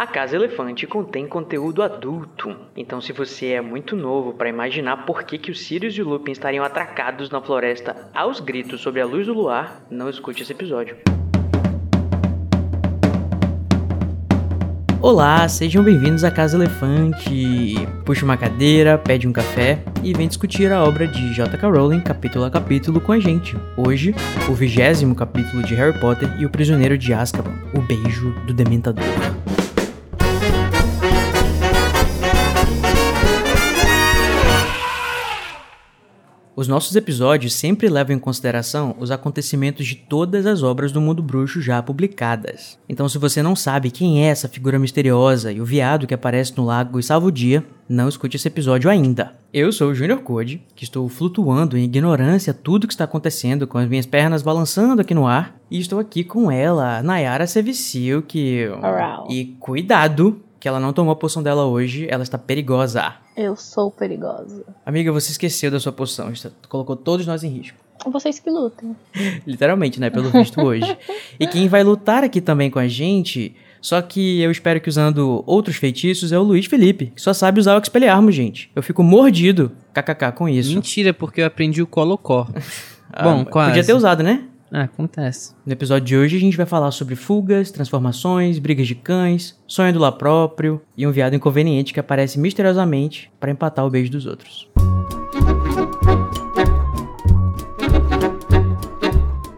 A Casa Elefante contém conteúdo adulto, então se você é muito novo para imaginar por que, que o Sirius e o Lupin estariam atracados na floresta aos gritos sobre a luz do luar, não escute esse episódio. Olá, sejam bem-vindos à Casa Elefante. Puxa uma cadeira, pede um café e vem discutir a obra de J.K. Rowling capítulo a capítulo com a gente. Hoje, o vigésimo capítulo de Harry Potter e o Prisioneiro de Azkaban, o beijo do Dementador. Os nossos episódios sempre levam em consideração os acontecimentos de todas as obras do mundo bruxo já publicadas. Então, se você não sabe quem é essa figura misteriosa e o viado que aparece no lago e salva o dia, não escute esse episódio ainda. Eu sou o Junior Code, que estou flutuando em ignorância tudo que está acontecendo, com as minhas pernas balançando aqui no ar, e estou aqui com ela, Nayara Sevicil, que... E cuidado, que ela não tomou a poção dela hoje, ela está perigosa. Eu sou perigosa. Amiga, você esqueceu da sua poção, está, colocou todos nós em risco. Vocês que lutem. Literalmente, né? Pelo visto hoje. e quem vai lutar aqui também com a gente, só que eu espero que usando outros feitiços, é o Luiz Felipe, que só sabe usar o Expelliarmus, gente. Eu fico mordido, kkk, com isso. Mentira, porque eu aprendi o Colocó. ah, Bom, quase. Podia ter usado, né? Ah, acontece. No episódio de hoje a gente vai falar sobre fugas, transformações, brigas de cães, sonho do lá próprio e um viado inconveniente que aparece misteriosamente para empatar o beijo dos outros.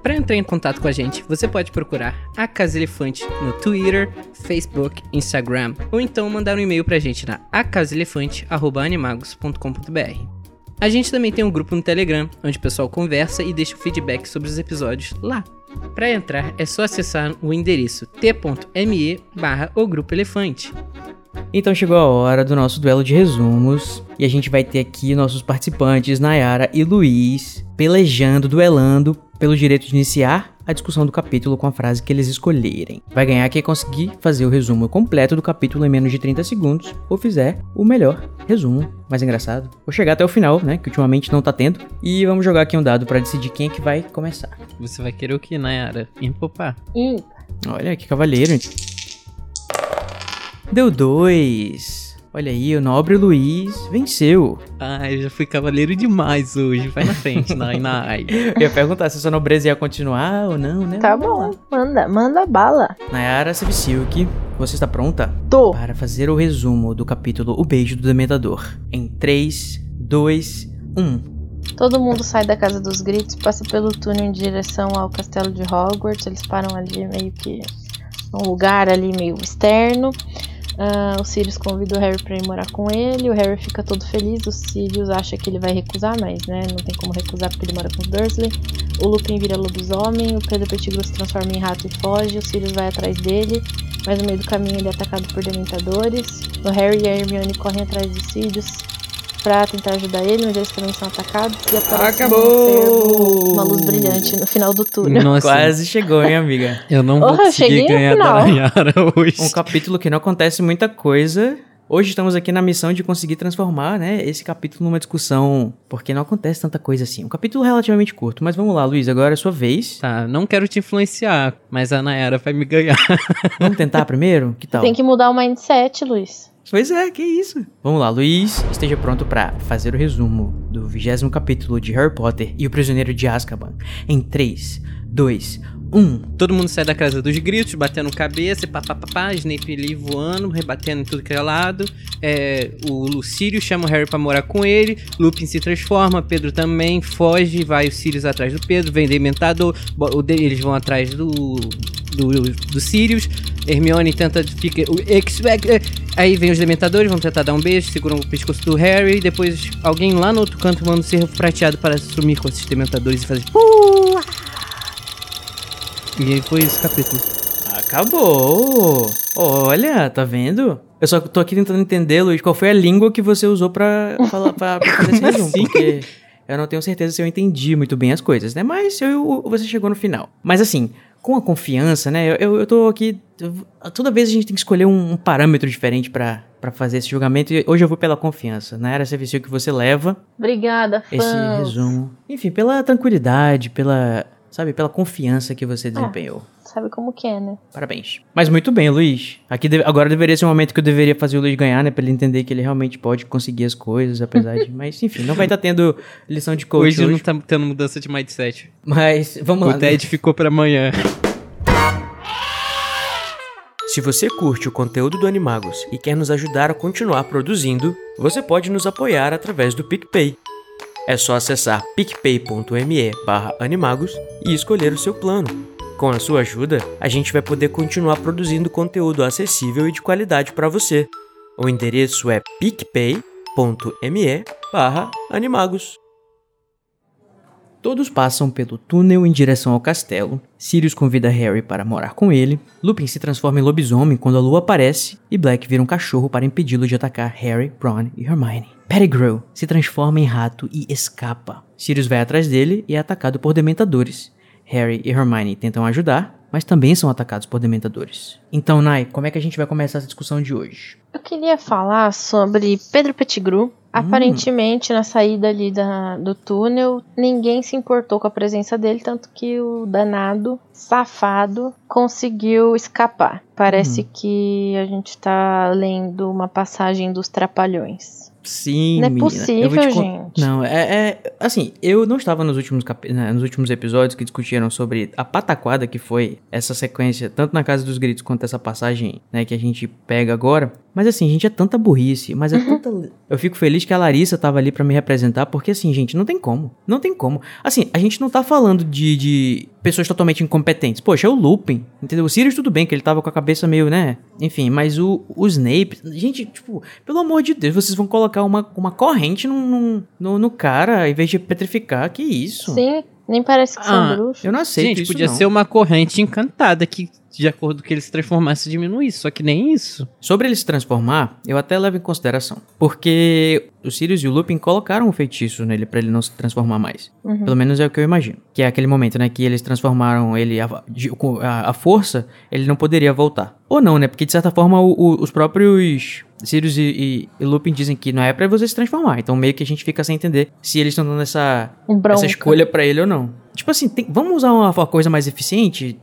Para entrar em contato com a gente, você pode procurar a Casa Elefante no Twitter, Facebook, Instagram ou então mandar um e-mail pra gente na acasaelefante@animagos.com.br. A gente também tem um grupo no Telegram, onde o pessoal conversa e deixa o feedback sobre os episódios lá. Para entrar é só acessar o endereço t.me barra o grupo elefante. Então chegou a hora do nosso duelo de resumos e a gente vai ter aqui nossos participantes Nayara e Luiz pelejando, duelando pelo direito de iniciar a discussão do capítulo com a frase que eles escolherem. Vai ganhar quem conseguir fazer o resumo completo do capítulo em menos de 30 segundos ou fizer o melhor resumo, mais engraçado. Vou chegar até o final, né, que ultimamente não tá tendo, e vamos jogar aqui um dado para decidir quem é que vai começar. Você vai querer o que, Nayara? Empopar. Olha que cavaleiro. Deu dois. Olha aí, o nobre Luiz venceu. Ai, eu já fui cavaleiro demais hoje. Vai na frente, Nai, Nai. eu ia perguntar se a sua nobreza ia continuar ou não, né? Tá bom, manda, manda bala. Nayara Sevisilk, você está pronta? Tô. Para fazer o resumo do capítulo O Beijo do Dementador. Em 3, 2, 1. Todo mundo sai da Casa dos Gritos, passa pelo túnel em direção ao castelo de Hogwarts. Eles param ali meio que num lugar ali meio externo. Uh, o Sirius convida o Harry para ir morar com ele. O Harry fica todo feliz. O Sirius acha que ele vai recusar, mas né, não tem como recusar porque ele mora com os Dursley. O Lupin vira lobisomem. O Pedro Pettigrew se transforma em rato e foge. O Sirius vai atrás dele, mas no meio do caminho ele é atacado por dementadores. O Harry e a Hermione correm atrás do Sirius pra tentar ajudar ele, mas eles também são atacados e aparece Acabou! Um uma luz brilhante no final do túnel. Nossa. Quase chegou, hein, amiga? Eu não vou conseguir ganhar da Nayara hoje. Um capítulo que não acontece muita coisa. Hoje estamos aqui na missão de conseguir transformar, né, esse capítulo numa discussão, porque não acontece tanta coisa assim. Um capítulo relativamente curto, mas vamos lá, Luiz, agora é sua vez. Tá, não quero te influenciar, mas a Nayara vai me ganhar. Vamos tentar primeiro? Que tal? Tem que mudar o mindset, Luiz. Pois é, que isso. Vamos lá, Luiz, esteja pronto para fazer o resumo do vigésimo capítulo de Harry Potter e o Prisioneiro de Azkaban em 3, 2, 1. Todo mundo sai da casa dos gritos, batendo cabeça, papapá, Snape ali voando, rebatendo em tudo que é lado. É, o Lucírio chama o Harry pra morar com ele, Lupin se transforma, Pedro também foge, vai o Sirius atrás do Pedro, vem Dementador, eles vão atrás do, do, do Sirius, Hermione tenta, fica, aí vem os Dementadores, vão tentar dar um beijo, seguram o pescoço do Harry, depois alguém lá no outro canto manda um servo prateado para sumir com esses Dementadores e fazer... E aí foi esse capítulo. Acabou! Olha, tá vendo? Eu só tô aqui tentando entender, Luiz, qual foi a língua que você usou pra, falar, pra, pra fazer esse resumo. Assim? Porque eu não tenho certeza se eu entendi muito bem as coisas, né? Mas eu, você chegou no final. Mas assim, com a confiança, né? Eu, eu tô aqui. Toda vez a gente tem que escolher um, um parâmetro diferente para fazer esse julgamento. E hoje eu vou pela confiança, né? Era serviço que você leva. Obrigada, fãs. Esse resumo. Enfim, pela tranquilidade, pela sabe, pela confiança que você desempenhou. Sabe como que é, né? Parabéns. Mas muito bem, Luiz. Aqui de- agora deveria ser o momento que eu deveria fazer o Luiz ganhar, né? Pra ele entender que ele realmente pode conseguir as coisas, apesar de. Mas enfim, não vai estar tendo lição de coach Hoje hoje. não tá tendo mudança de mindset. Mas vamos lá. O TED ficou pra amanhã. Se você curte o conteúdo do Animagos e quer nos ajudar a continuar produzindo, você pode nos apoiar através do PicPay. É só acessar picpay.me animagos e escolher o seu plano. Com a sua ajuda, a gente vai poder continuar produzindo conteúdo acessível e de qualidade para você. O endereço é picpay.me animagos. Todos passam pelo túnel em direção ao castelo. Sirius convida Harry para morar com ele. Lupin se transforma em lobisomem quando a lua aparece. E Black vira um cachorro para impedi-lo de atacar Harry, Ron e Hermione. Pettigrew se transforma em rato e escapa. Sirius vai atrás dele e é atacado por dementadores. Harry e Hermione tentam ajudar, mas também são atacados por dementadores. Então, Nai, como é que a gente vai começar essa discussão de hoje? Eu queria falar sobre Pedro Pettigrew. Aparentemente, na saída ali da, do túnel, ninguém se importou com a presença dele, tanto que o danado, safado, conseguiu escapar. Parece que a gente tá lendo uma passagem dos Trapalhões. Sim, Não é menina, eu vou te possível, gente. Não, é, é- Assim, eu não estava nos últimos, capi- né, nos últimos episódios que discutiram sobre a pataquada que foi essa sequência, tanto na Casa dos Gritos quanto essa passagem, né, que a gente pega agora. Mas assim, gente, é tanta burrice, mas é tanta. Eu fico feliz que a Larissa tava ali pra me representar, porque assim, gente, não tem como. Não tem como. Assim, a gente não tá falando de, de pessoas totalmente incompetentes. Poxa, é o Lupin, entendeu? O Sirius tudo bem, que ele tava com a cabeça meio, né? Enfim, mas o, o Snape. Gente, tipo, pelo amor de Deus, vocês vão colocar uma, uma corrente num, num- no, no cara em vez de petrificar. Que isso? Sim, nem parece que Ah, são bruxos. Eu não aceito Gente, isso. podia não. ser uma corrente encantada que, de acordo com que ele se transformasse, diminuísse. Só que nem isso. Sobre ele se transformar, eu até levo em consideração. Porque o Sirius e o Lupin colocaram um feitiço nele pra ele não se transformar mais. Uhum. Pelo menos é o que eu imagino. Que é aquele momento, né? Que eles transformaram ele a, de- com a, a força, ele não poderia voltar. Ou não, né? Porque de certa forma o- o- os próprios Sirius e, e, e Lupin dizem que não é pra você se transformar. Então meio que a gente fica sem entender se eles estão dando essa, bronca. essa escolha pra ele ou não. Tipo assim, tem- vamos usar uma, uma coisa mais eficiente?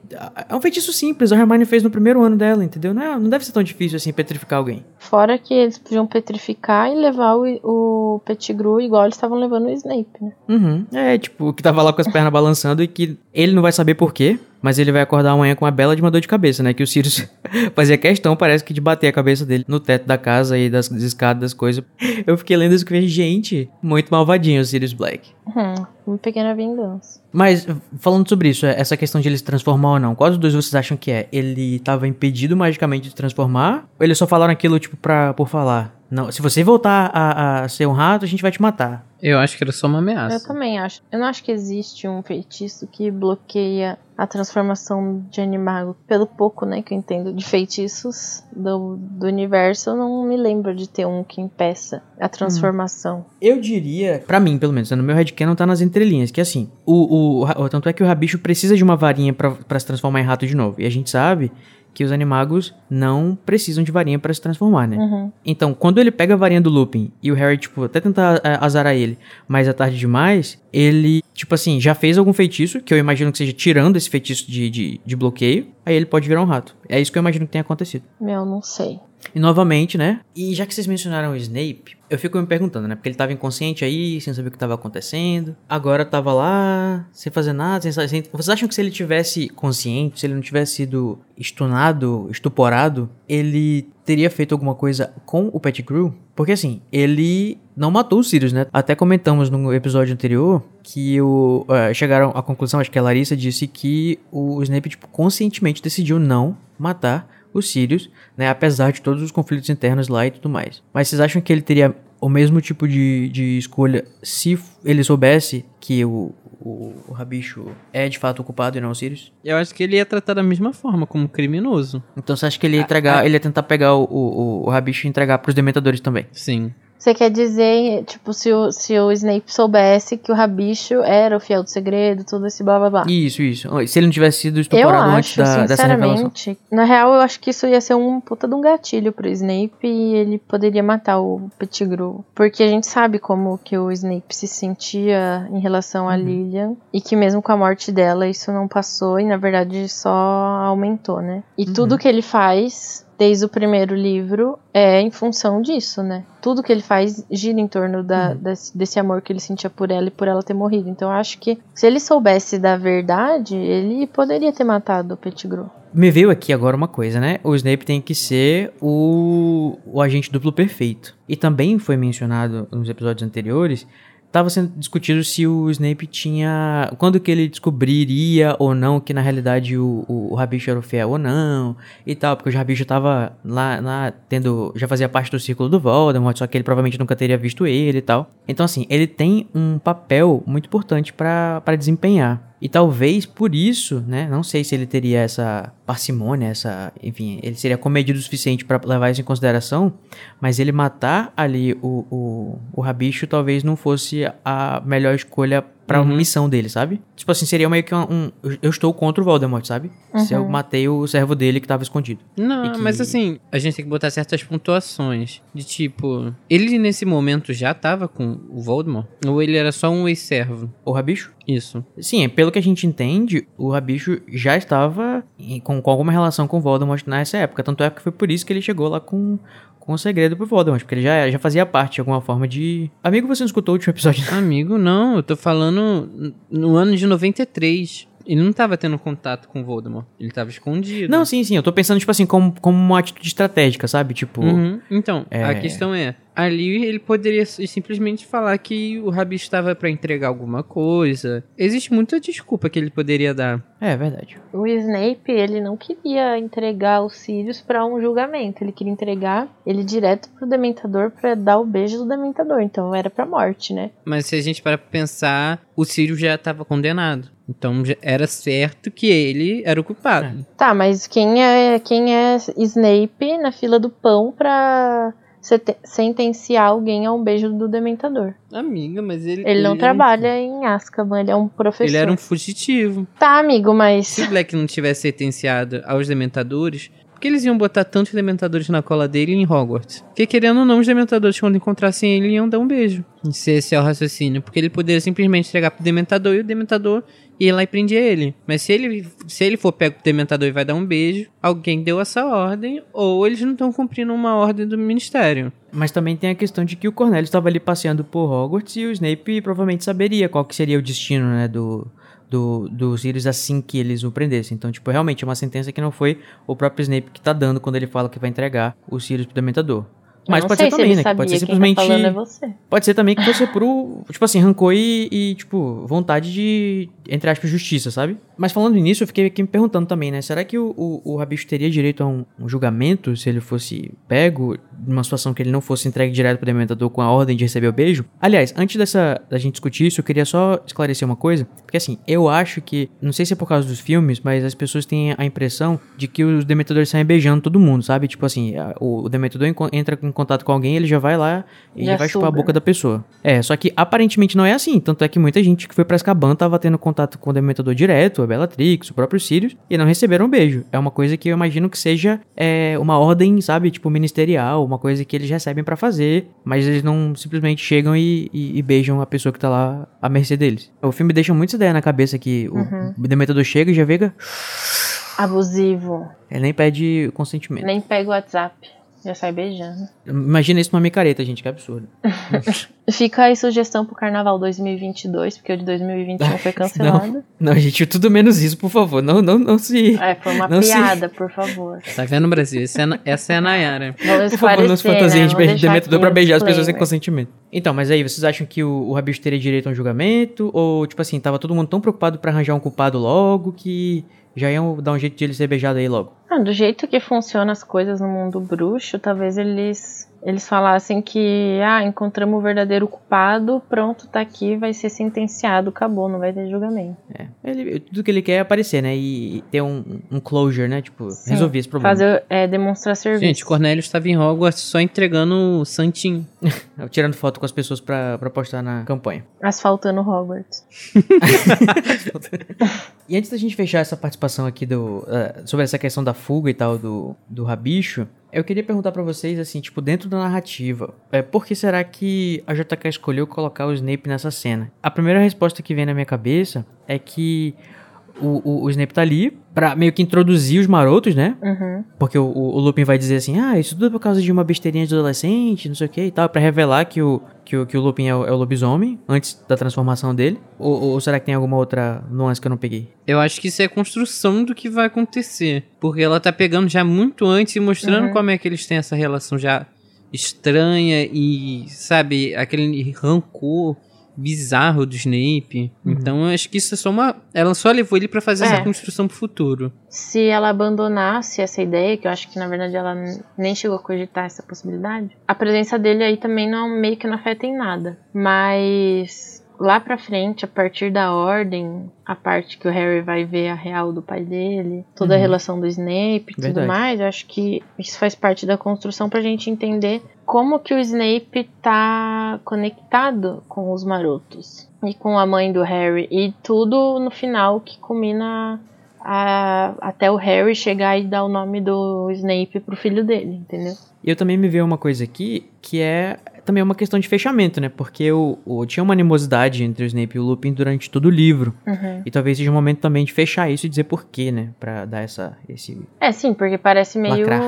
É um feitiço simples, a Hermione fez no primeiro ano dela, entendeu? Não, é- não deve ser tão difícil assim petrificar alguém. Fora que eles podiam petrificar e levar o, o Pettigrew igual eles estavam levando o Snape, né? Uhum. É, tipo, que tava lá com as pernas balançando e que ele não vai saber por quê, mas ele vai acordar amanhã com uma bela de uma dor de cabeça, né? Que o Sirius fazia questão, parece que de bater a cabeça dele no teto da casa e das escadas, das coisas. Eu fiquei lendo isso e falei, gente, muito malvadinho o Sirius Black. Hum, uma pequena vingança. Mas, falando sobre isso, essa questão de ele se transformar ou não, qual dos dois vocês acham que é? Ele tava impedido magicamente de se transformar? Ou eles só falaram aquilo, tipo, pra, por falar? Não, se você voltar a, a ser um rato, a gente vai te matar. Eu acho que era só uma Eu ameaça. também acho. Eu não acho que existe um feitiço que bloqueia a transformação de animago. Pelo pouco, né, que eu entendo de feitiços do, do universo, eu não me lembro de ter um que impeça a transformação. Eu diria, pra mim, pelo menos, né, no meu headcanon tá nas entrelinhas, que assim, o, o, o- tanto é que o rabicho precisa de uma varinha pra se transformar em rato de novo. E a gente sabe que os animagos não precisam de varinha pra se transformar, né? Uhum. Então, quando ele pega a varinha do Lupin e o Harry, tipo, até tentar azarar ele, mas é tarde demais, ele, tipo assim, já fez algum feitiço, que eu imagino que seja tirando esse feitiço de, de, de bloqueio, aí ele pode virar um rato. É isso que eu imagino que tenha acontecido. Meu, não sei. E novamente, né? E já que vocês mencionaram o Snape, eu fico me perguntando, né? Porque ele tava inconsciente aí, sem saber o que tava acontecendo. Agora tava lá, sem fazer nada, sem, sem... Vocês acham que se ele tivesse consciente, se ele não tivesse sido estunado, estuporado, ele teria feito alguma coisa com o Pettigrew? Porque assim, ele não matou o Sirius, né? Até comentamos no episódio anterior que o, eh, chegaram à conclusão, acho que a Larissa disse que o Snape, tipo, conscientemente decidiu não matar o Sirius, né? Apesar de todos os conflitos internos lá e tudo mais. Mas vocês acham que ele teria o mesmo tipo de, de escolha se ele soubesse que o, o, o Rabicho é de fato o culpado e não o Sirius? Eu acho que ele ia tratar da mesma forma, como criminoso. Então você acha que ele ia entregar, ele ia tentar pegar o, o, o Rabicho e entregar pros Dementadores também? Sim. Você quer dizer, tipo, se o, se o Snape soubesse que o Rabicho era o fiel do segredo, tudo esse blá blá blá. Isso, isso. Se ele não tivesse sido Eu estuporado antes acho, da, dessa revelação. sinceramente, na real eu acho que isso ia ser um puta de um gatilho pro Snape e ele poderia matar o Pettigrew. Porque a gente sabe como que o Snape se sentia em relação Uhum. a Lilian e que mesmo com a morte dela isso não passou e na verdade só aumentou, né? E Uhum. tudo que ele faz desde o primeiro livro é em função disso, né? Tudo que ele faz gira em torno da, Uhum. desse, desse amor que ele sentia por ela e por ela ter morrido. Então eu acho que se ele soubesse da verdade, ele poderia ter matado o Pettigrew. Me veio aqui agora uma coisa, né? O Snape tem que ser o, o agente duplo perfeito. E também foi mencionado nos episódios anteriores. Tava sendo discutido se o Snape tinha. Quando que ele descobriria ou não que na realidade o, o, o Rabicho era o fiel ou não e tal, porque o Rabicho tava lá, lá tendo. já fazia parte do círculo do Voldemort, só que ele provavelmente nunca teria visto ele e tal. Então, assim, ele tem um papel muito importante pra desempenhar. E talvez por isso, né? Não sei se ele teria essa parcimônia, essa. Enfim, ele seria comedido o suficiente pra levar isso em consideração. Mas ele matar ali o, o, o Rabicho talvez não fosse a melhor escolha pra Uhum. missão dele, sabe? Tipo assim, seria meio que um. um- eu estou contra o Voldemort, sabe? Se eu Uhum. matei o servo dele que tava escondido. Não, que- mas assim, a gente tem que botar certas pontuações. De tipo, ele nesse momento já tava com o Voldemort? Ou ele era só um ex-servo? O Rabicho? Isso. Sim, pelo que a gente entende, o Rabicho já estava com, com alguma relação com o Voldemort nessa época. Tanto é que foi por isso que ele chegou lá com, com o segredo pro Voldemort. Porque ele já, já fazia parte de alguma forma de. Amigo, você não escutou o último episódio? Amigo, não, eu tô falando no ano de 93. Ele não tava tendo contato com o Voldemort. Ele tava escondido. Não, sim, sim. Eu tô pensando, tipo assim, como, como uma atitude estratégica, sabe? Tipo. Uhum. Então, a É. questão é, ali ele poderia simplesmente falar que o Rabi estava pra entregar alguma coisa. Existe muita desculpa que ele poderia dar. É, verdade. O Snape, ele não queria entregar os Sirius pra um julgamento. Ele queria entregar ele direto pro Dementador pra dar o beijo do Dementador. Então era pra morte, né? Mas se a gente parar pra pensar, o Sirius já estava condenado. Então era certo que ele era o culpado. Tá, mas quem é quem é Snape na fila do pão pra sentenciar alguém a um beijo do Dementador? Amiga, mas ele. Ele não era um- trabalha em Azkaban, ele é um professor. ele era um fugitivo. Tá, amigo, mas Se o Black não tivesse sentenciado aos dementadores, por que eles iam botar tantos dementadores na cola dele em Hogwarts? Porque querendo ou não, os dementadores, quando encontrassem ele, iam dar um beijo. Se esse é o raciocínio. Porque ele poderia simplesmente entregar pro dementador e o dementador ia lá e prendia ele. Mas se ele, se ele for pego pro dementador e vai dar um beijo, alguém deu essa ordem, ou eles não estão cumprindo uma ordem do ministério. Mas também tem a questão de que o Cornelius estava ali passeando por Hogwarts e o Snape provavelmente saberia qual que seria o destino, né, do, do, do Sirius assim que eles o prendessem. Então, tipo, realmente é uma sentença que não foi o próprio Snape que tá dando quando ele fala que vai entregar o Sirius pro Dementador. Mas pode ser se também, né? Pode ser simplesmente. tá falando é você. Pode ser também que fosse por, tipo assim, rancor e, e, tipo, vontade de, entre aspas, justiça, sabe? Mas falando nisso, eu fiquei aqui me perguntando também, né? Será que o, o, o Rabicho teria direito a um, um julgamento se ele fosse pego numa situação que ele não fosse entregue direto pro Dementador com a ordem de receber o beijo? Aliás, antes dessa, da gente discutir isso, eu queria só esclarecer uma coisa. Porque assim, eu acho que, não sei se é por causa dos filmes, mas as pessoas têm a impressão de que os Dementadores saem beijando todo mundo, sabe? Tipo assim, a- o, o Dementador entra em contato com alguém, ele já vai lá e Já vai chupar a boca da pessoa. É, só que aparentemente não é assim. Tanto é que muita gente que foi pra Azkaban tava tendo contato com o Dementador direto, a Bellatrix, o próprio Sirius, e não receberam um beijo. É uma coisa que eu imagino que seja é, uma ordem, sabe, tipo ministerial, uma coisa que eles recebem pra fazer, mas eles não simplesmente chegam e, e- e beijam a pessoa que tá lá à mercê deles. O filme deixa muita ideia na cabeça que Uhum. o Dementador chega e já vega, Abusivo. ele nem pede consentimento. Nem pega o WhatsApp. Já sai beijando. Imagina isso numa micareta, gente, que absurdo. Fica aí sugestão pro Carnaval 2022, porque o de 2021 foi cancelado. Não, gente, tudo menos isso, por favor. Não, não, não se. É, foi uma Não se- piada, por favor. Tá vendo, Brasil? Essa é, a- essa é a Nayara. Vamos Por favor, não se fantasia né? de Dementador pra beijar as pessoas sem consentimento. Então, mas aí, vocês acham que o, o Rabicho teria direito a um julgamento? Ou, tipo assim, tava todo mundo tão preocupado pra arranjar um culpado logo que já iam dar um jeito de ele ser beijado aí logo? Ah, do jeito que funcionam as coisas no mundo bruxo, talvez eles eles falassem que, ah, encontramos o verdadeiro culpado, pronto, tá aqui, vai ser sentenciado, acabou, não vai ter julgamento. É. Ele, tudo que ele quer é aparecer, né? E ter um, um closure, né? Tipo, Sim. resolver esse problema. Fazer, é, demonstrar serviço. Gente, Cornélio estava em Hogwarts só entregando o santinho. Tirando foto com as pessoas pra, pra postar na campanha. Asfaltando Hogwarts. E antes da gente fechar essa participação aqui do, uh, sobre essa questão da fuga e tal do, do rabicho, eu queria perguntar pra vocês, assim, tipo, dentro da narrativa, é, por que será que a JK escolheu colocar o Snape nessa cena? A primeira resposta que vem na minha cabeça é que o, o, o Snape tá ali pra meio que introduzir os marotos, né? Uhum. Porque o, o, o Lupin vai dizer assim, ah, isso tudo é por causa de uma besteirinha de adolescente, não sei o que e tal, pra revelar que o, que o, que o Lupin é o, é o lobisomem, antes da transformação dele. Ou, ou será que tem alguma outra nuance que eu não peguei? Eu acho que isso é construção do que vai acontecer. Porque ela tá pegando já muito antes e mostrando Uhum. como é que eles têm essa relação já estranha e, sabe, aquele rancor bizarro do Snape. Então eu acho que isso é só uma. Ela só levou ele pra fazer É. essa construção pro futuro. Se ela abandonasse essa ideia, que eu acho que na verdade ela nem chegou a cogitar essa possibilidade, a presença dele aí também não meio que não afeta em nada. Mas lá pra frente, a partir da ordem, a parte que o Harry vai ver a real do pai dele, toda a Uhum. relação do Snape e tudo mais, eu acho que isso faz parte da construção pra gente entender como que o Snape tá conectado com os marotos e com a mãe do Harry e tudo no final que culmina a- até o Harry chegar e dar o nome do Snape pro filho dele, entendeu? E eu também me veio uma coisa aqui que é também uma questão de fechamento, né? Porque o, o- tinha uma animosidade entre o Snape e o Lupin durante todo o livro. Uhum. E talvez seja um momento também de fechar isso e dizer porquê, né? Pra dar essa, esse... É, sim, porque parece meio, Lacrar.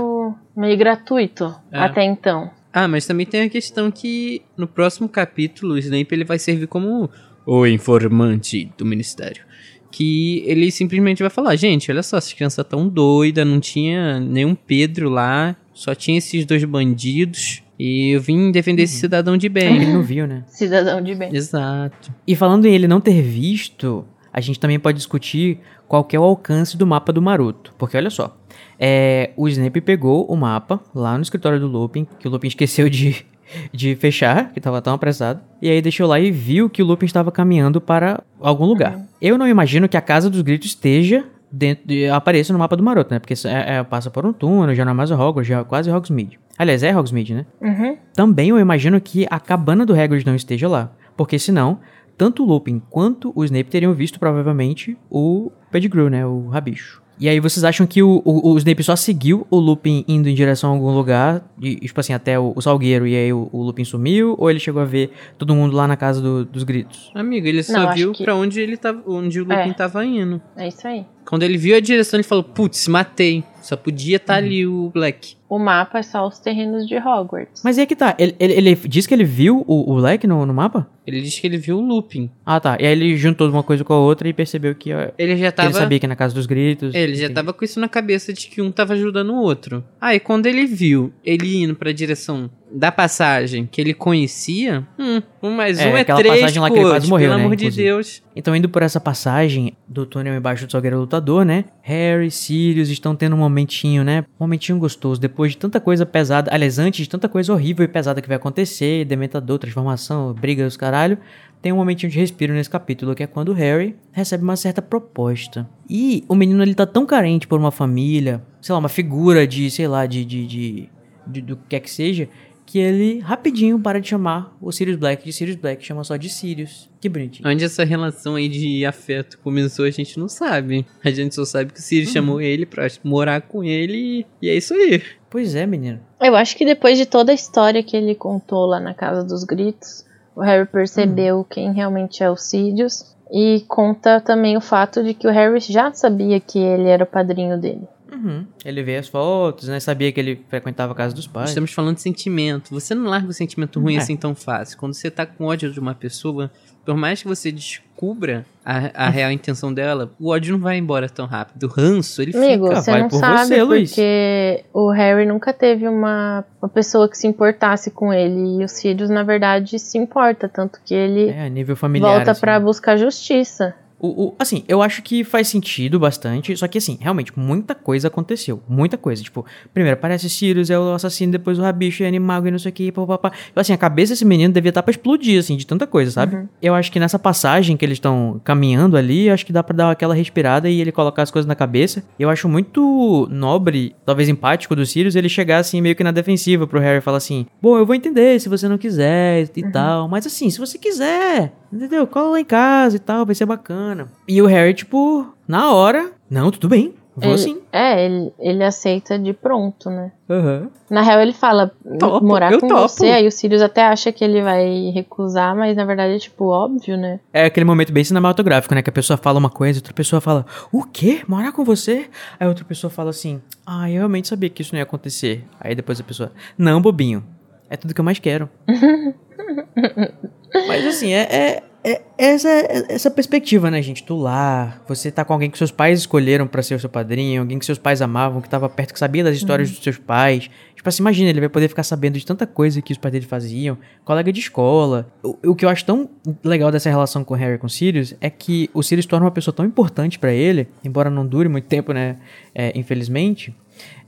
meio gratuito É. até então. Ah, mas também tem a questão que no próximo capítulo o Snape ele vai servir como o informante do ministério. Que ele simplesmente vai falar, gente, olha só, essas crianças tão doidas, não tinha nenhum Pedro lá, só tinha esses dois bandidos. E eu vim defender esse cidadão de bem. Ele não viu, né? Cidadão de bem. Exato. E falando em ele não ter visto, a gente também pode discutir qual que é o alcance do mapa do Maroto. Porque olha só, é, o Snape pegou o mapa lá no escritório do Lupin, que o Lupin esqueceu de, de fechar, que estava tão apressado. E aí deixou lá e viu que o Lupin estava caminhando para algum lugar. Eu não imagino que a Casa dos Gritos esteja dentro de, apareça no mapa do Maroto, né? Porque é, é- passa por um túnel, já não é mais Hogwarts, já é quase Hogsmeade. Aliás, é Hogsmeade, né? Uhum. Também eu imagino que a cabana do Hagrid não esteja lá, porque senão, tanto o Lupin quanto o Snape teriam visto provavelmente o Pettigrew, né, o rabicho. E aí vocês acham que o, o, o Snape só seguiu o Lupin indo em direção a algum lugar, e, tipo assim, até o, o Salgueiro, e aí o, o Lupin sumiu, ou ele chegou a ver todo mundo lá na casa do- dos gritos? Amigo, ele Não, só acho viu que- pra onde ele tava, onde o Lupin É. tava indo. É isso aí. Quando ele viu a direção, ele falou, putz, matei. Só podia estar ali o Black. O mapa é só os terrenos de Hogwarts. Mas e aí que tá, ele, ele, ele disse que ele viu o, o Leque no, no mapa? Ele disse que ele viu o Lupin. Ah tá, e aí ele juntou uma coisa com a outra e percebeu que, ó, Ele já tava... ele sabia que é na casa dos gritos. Ele já tava com isso na cabeça de que um tava ajudando o outro. Aí quando ele viu ele indo pra direção da passagem que ele conhecia, hum, um mais É, um é aquela três, passagem lá que ele quase morreu, pelo né, amor de inclusive. Deus. Então, indo por essa passagem do túnel embaixo do Salgueiro Lutador, né? Harry, Sirius estão tendo um momentinho, né? Um momentinho gostoso. Depois de tanta coisa pesada, aliás, antes de tanta coisa horrível e pesada que vai acontecer, dementador, transformação, briga, os caralho, tem um momentinho de respiro nesse capítulo, que é quando Harry recebe uma certa proposta. E o menino, ele tá tão carente por uma família, sei lá, uma figura de, sei lá, de, de, de, de- do que quer que seja, que ele rapidinho para de chamar o Sirius Black de Sirius Black, chama só de Sirius. Que bonitinho. Onde essa relação aí de afeto começou, a gente não sabe. A gente só sabe que o Sirius Uhum. chamou ele pra morar com ele e, e é isso aí. Pois é, menino. Eu acho que depois de toda a história que ele contou lá na Casa dos Gritos, o Harry percebeu quem realmente é o Sirius. E conta também o fato de que o Harry já sabia que ele era o padrinho dele. Uhum. Ele vê as fotos, né? Sabia que ele frequentava a casa dos pais. Estamos falando de sentimento. Você não larga o sentimento ruim É. assim tão fácil. Quando você tá com ódio de uma pessoa, por mais que você descubra a, a real intenção dela, o ódio não vai embora tão rápido. O ranço, ele Amigo, fica. você vai não por sabe você, Luiz. porque o Harry nunca teve uma, uma pessoa que se importasse com ele. E o Sirius, na verdade, se importa. Tanto que ele É, a nível familiar. volta assim. pra buscar justiça. O, o- assim, eu acho que faz sentido bastante, só que assim, realmente, muita coisa aconteceu. Muita coisa. Tipo, primeiro aparece Sirius, é o assassino, depois o Rabicho, é animago e não sei o que, papapá. Então, assim, a cabeça desse menino devia estar pra explodir, assim, de tanta coisa, sabe? Eu acho que nessa passagem que eles estão caminhando ali, eu acho que dá pra dar aquela respirada e ele colocar as coisas na cabeça. Eu acho muito nobre, talvez empático do Sirius, ele chegar assim, meio que na defensiva pro Harry e falar assim: Bom, eu vou entender se você não quiser e tal, mas assim, se você quiser, entendeu? Cola lá em casa e tal, vai ser bacana. E o Harry, tipo, na hora, não, tudo bem, vou Ele- sim. É, ele, ele aceita de pronto, né? Aham. Na real, ele fala Topo, morar eu com topo. você, aí o Sirius até acha que ele vai recusar, mas na verdade é tipo óbvio, né? É aquele momento bem cinematográfico, né? Que a pessoa fala uma coisa, outra pessoa fala, o quê? Morar com você? Aí outra pessoa fala assim, ah, eu realmente sabia que isso não ia acontecer. Aí depois a pessoa, não, bobinho, é tudo que eu mais quero. Mas assim, é, é, é essa, essa perspectiva, né, gente? Tu lá, você tá com alguém que seus pais escolheram pra ser o seu padrinho, alguém que seus pais amavam, que tava perto, que sabia das histórias dos seus pais. Tipo assim, imagina, ele vai poder ficar sabendo de tanta coisa que os pais dele faziam, colega de escola. O, o que eu acho tão legal dessa relação com o Harry e com o Sirius é que o Sirius torna uma pessoa tão importante pra ele, embora não dure muito tempo, né, é, infelizmente,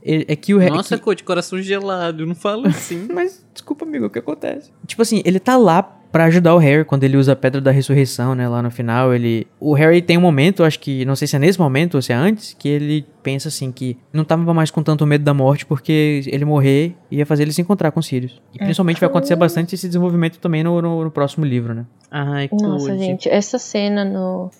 é é que o Harry... Nossa, que- de coração gelado, não fala assim. mas, desculpa, amigo, o que acontece? Tipo assim, ele tá lá pra ajudar o Harry quando ele usa a Pedra da Ressurreição, né? Lá no final, ele... O Harry tem um momento, acho que... Não sei se é nesse momento ou se é antes, que ele pensa assim que não tava mais com tanto medo da morte porque ele morrer ia fazer ele se encontrar com Sirius. E principalmente vai acontecer bastante esse desenvolvimento também no, no, no próximo livro, né? Ai, Nossa, gente, essa cena no,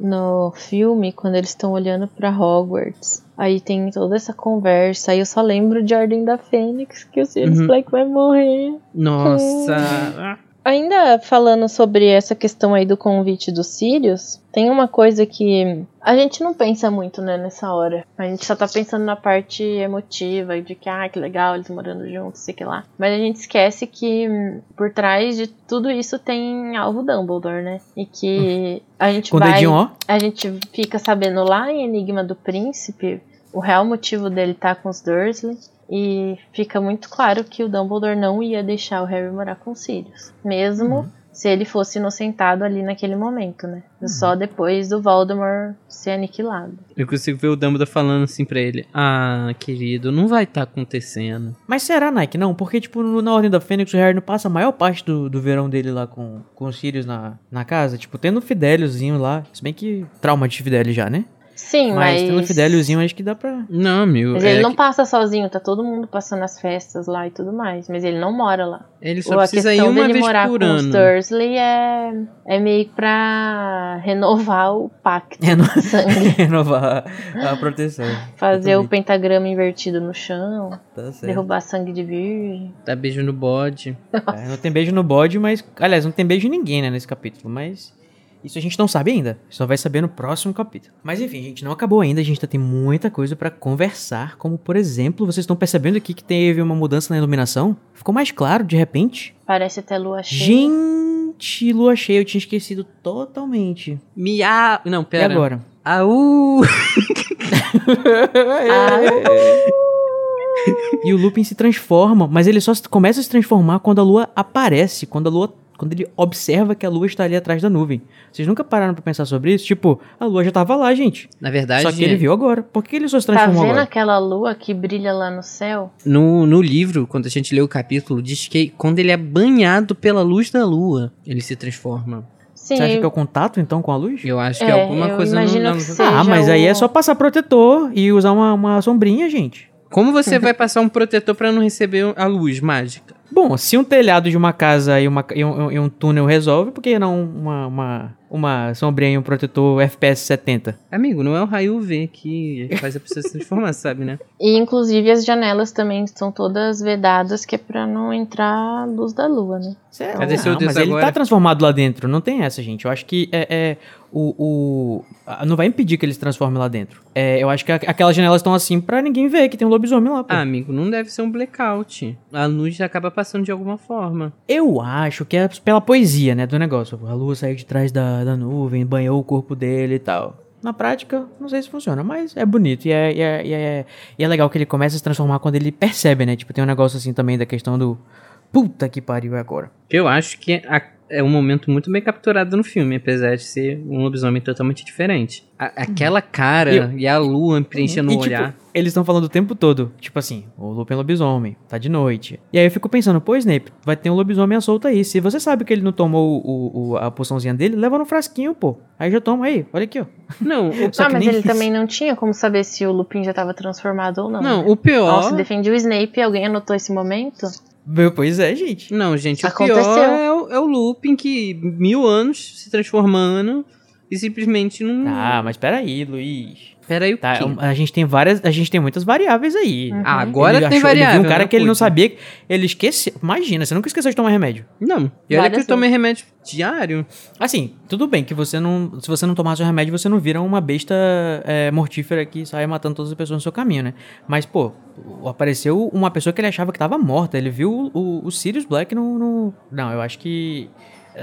no filme, quando eles estão olhando pra Hogwarts, aí tem toda essa conversa, aí eu só lembro de Ordem da Fênix, que o Sirius Uhum. Black vai morrer. Nossa. Ainda falando sobre essa questão aí do convite dos Sirius, tem uma coisa que a gente não pensa muito, né, nessa hora. A gente só tá pensando na parte emotiva, de que, ah, que legal, eles morando juntos, sei que lá. Mas a gente esquece que por trás de tudo isso tem alvo Dumbledore, né? E que a gente Com vai... dedinho, ó. A gente fica sabendo lá em Enigma do Príncipe o real motivo dele estar com os Dursley. E fica muito claro que o Dumbledore não ia deixar o Harry morar com os Sirius. Mesmo se ele fosse inocentado ali naquele momento, né? Só depois do Voldemort ser aniquilado. Eu consigo ver o Dumbledore falando assim pra ele. Ah, querido, não vai tá acontecendo. Mas será, Nike? Não, porque, tipo, na Ordem da Fênix, o Harry não passa a maior parte do, do verão dele lá com, com os Sirius na, na casa. Tipo, tendo o Fideliozinho lá. Se bem que trauma de Fidelio já, né? Sim, Mas, mas. tendo Fideliozinho, acho que dá pra... Não, meu. Mas é ele não que- passa sozinho, tá todo mundo passando as festas lá e tudo mais. Mas ele não mora lá. ele só Ou a precisa ir uma dele vez morar por com os ano. Dursley é, é meio pra renovar o pacto Reno- sangue. Renovar a, a proteção. Fazer o pentagrama invertido no chão, Tá certo. derrubar sangue de virgem. Dá beijo no bode. É, não tem beijo no bode, mas... Aliás, não tem beijo em ninguém, né, nesse capítulo. Mas... Isso a gente não sabe ainda. Só vai saber no próximo capítulo. Mas enfim, gente, não acabou ainda. A gente ainda tem muita coisa pra conversar. Como, por exemplo, vocês estão percebendo aqui que teve uma mudança na iluminação? Ficou mais claro, de repente. Parece até lua cheia. Gente, lua cheia. Eu tinha esquecido totalmente. Miau. Não, E pera. agora? Au! E o Lupin se transforma, mas ele só começa a se transformar quando a lua aparece, quando a lua, quando ele observa que a lua está ali atrás da nuvem. Vocês nunca pararam pra pensar sobre isso? Tipo, a lua já tava lá, gente. Na verdade, Só que ele viu agora. Por que ele só se Tá transformou vendo agora? aquela lua que brilha lá no céu? no, no livro, quando a gente lê o capítulo, diz que quando ele é banhado pela luz da lua, ele se transforma. Sim, Você acha que é o contato, então, com a luz? Eu acho que É, alguma eu coisa imagino não, que não- seja Ah, mas aí é só passar protetor e usar uma, uma sombrinha, gente. Como você vai passar um protetor pra não receber a luz mágica? Bom, se um telhado de uma casa e, uma, e, um, e um túnel resolve, por que não uma, uma, uma sombrinha e um protetor FPS 70? Amigo, não é o raio UV que faz a pessoa se transformar, sabe, né? E inclusive as janelas também estão todas vedadas, que é pra não entrar a luz da lua, né? Sério? Cadê seu não, mas ele tá transformado lá dentro, não tem essa, gente. Eu acho que é, é o, o não vai impedir que ele se transforme lá dentro. É, eu acho que a- aquelas janelas estão assim pra ninguém ver que tem um lobisomem lá, pô. Ah, amigo, não deve ser um blackout. A luz acaba passando de alguma forma. Eu acho que é pela poesia, né, do negócio. A lua saiu de trás da, da nuvem, banhou o corpo dele e tal. Na prática, não sei se funciona, mas é bonito. E é, e, é, e, é, e é legal que ele começa a se transformar quando ele percebe, né? Tipo, tem um negócio assim também da questão do. Puta que pariu é agora. Eu acho que a- é um momento muito bem capturado no filme, apesar de ser um lobisomem totalmente diferente. A- aquela cara e, a lua preenchendo E, o tipo, olhar. eles estão falando o tempo todo, tipo assim, o Lupin é lobisomem, tá de noite. E aí eu fico pensando, pô, Snape, vai ter um lobisomem à solta aí. Se você sabe que ele não tomou o, o- a poçãozinha dele, leva no frasquinho, pô. Aí já toma aí, olha aqui, ó. Não, o, ah, mas ele isso. também não tinha como saber se o Lupin já tava transformado ou não. não, né? o pior. Nossa, defendia o Snape. Alguém anotou esse momento? Pois é, gente. Não, gente, o Aconteceu. pior é o, é o Lupin que mil anos se transformando e simplesmente não. Ah, mas peraí, Luiz. Pera aí, o Tá, quê? a gente tem várias, a gente tem muitas variáveis aí. Uhum. Ah, agora ele tem achou- variável. Ele viu um cara né, que ele não sabia, ele esqueceu. Imagina, você nunca esqueceu de tomar remédio. Não, e olha que eu tomei remédio diário. Assim, tudo bem que você não. Se você não tomar seu remédio, você não vira uma besta é, mortífera que sai matando todas as pessoas no seu caminho, né? Mas, pô, apareceu uma pessoa que ele achava que tava morta. Ele viu o, o Sirius Black no. no- Não, eu acho que.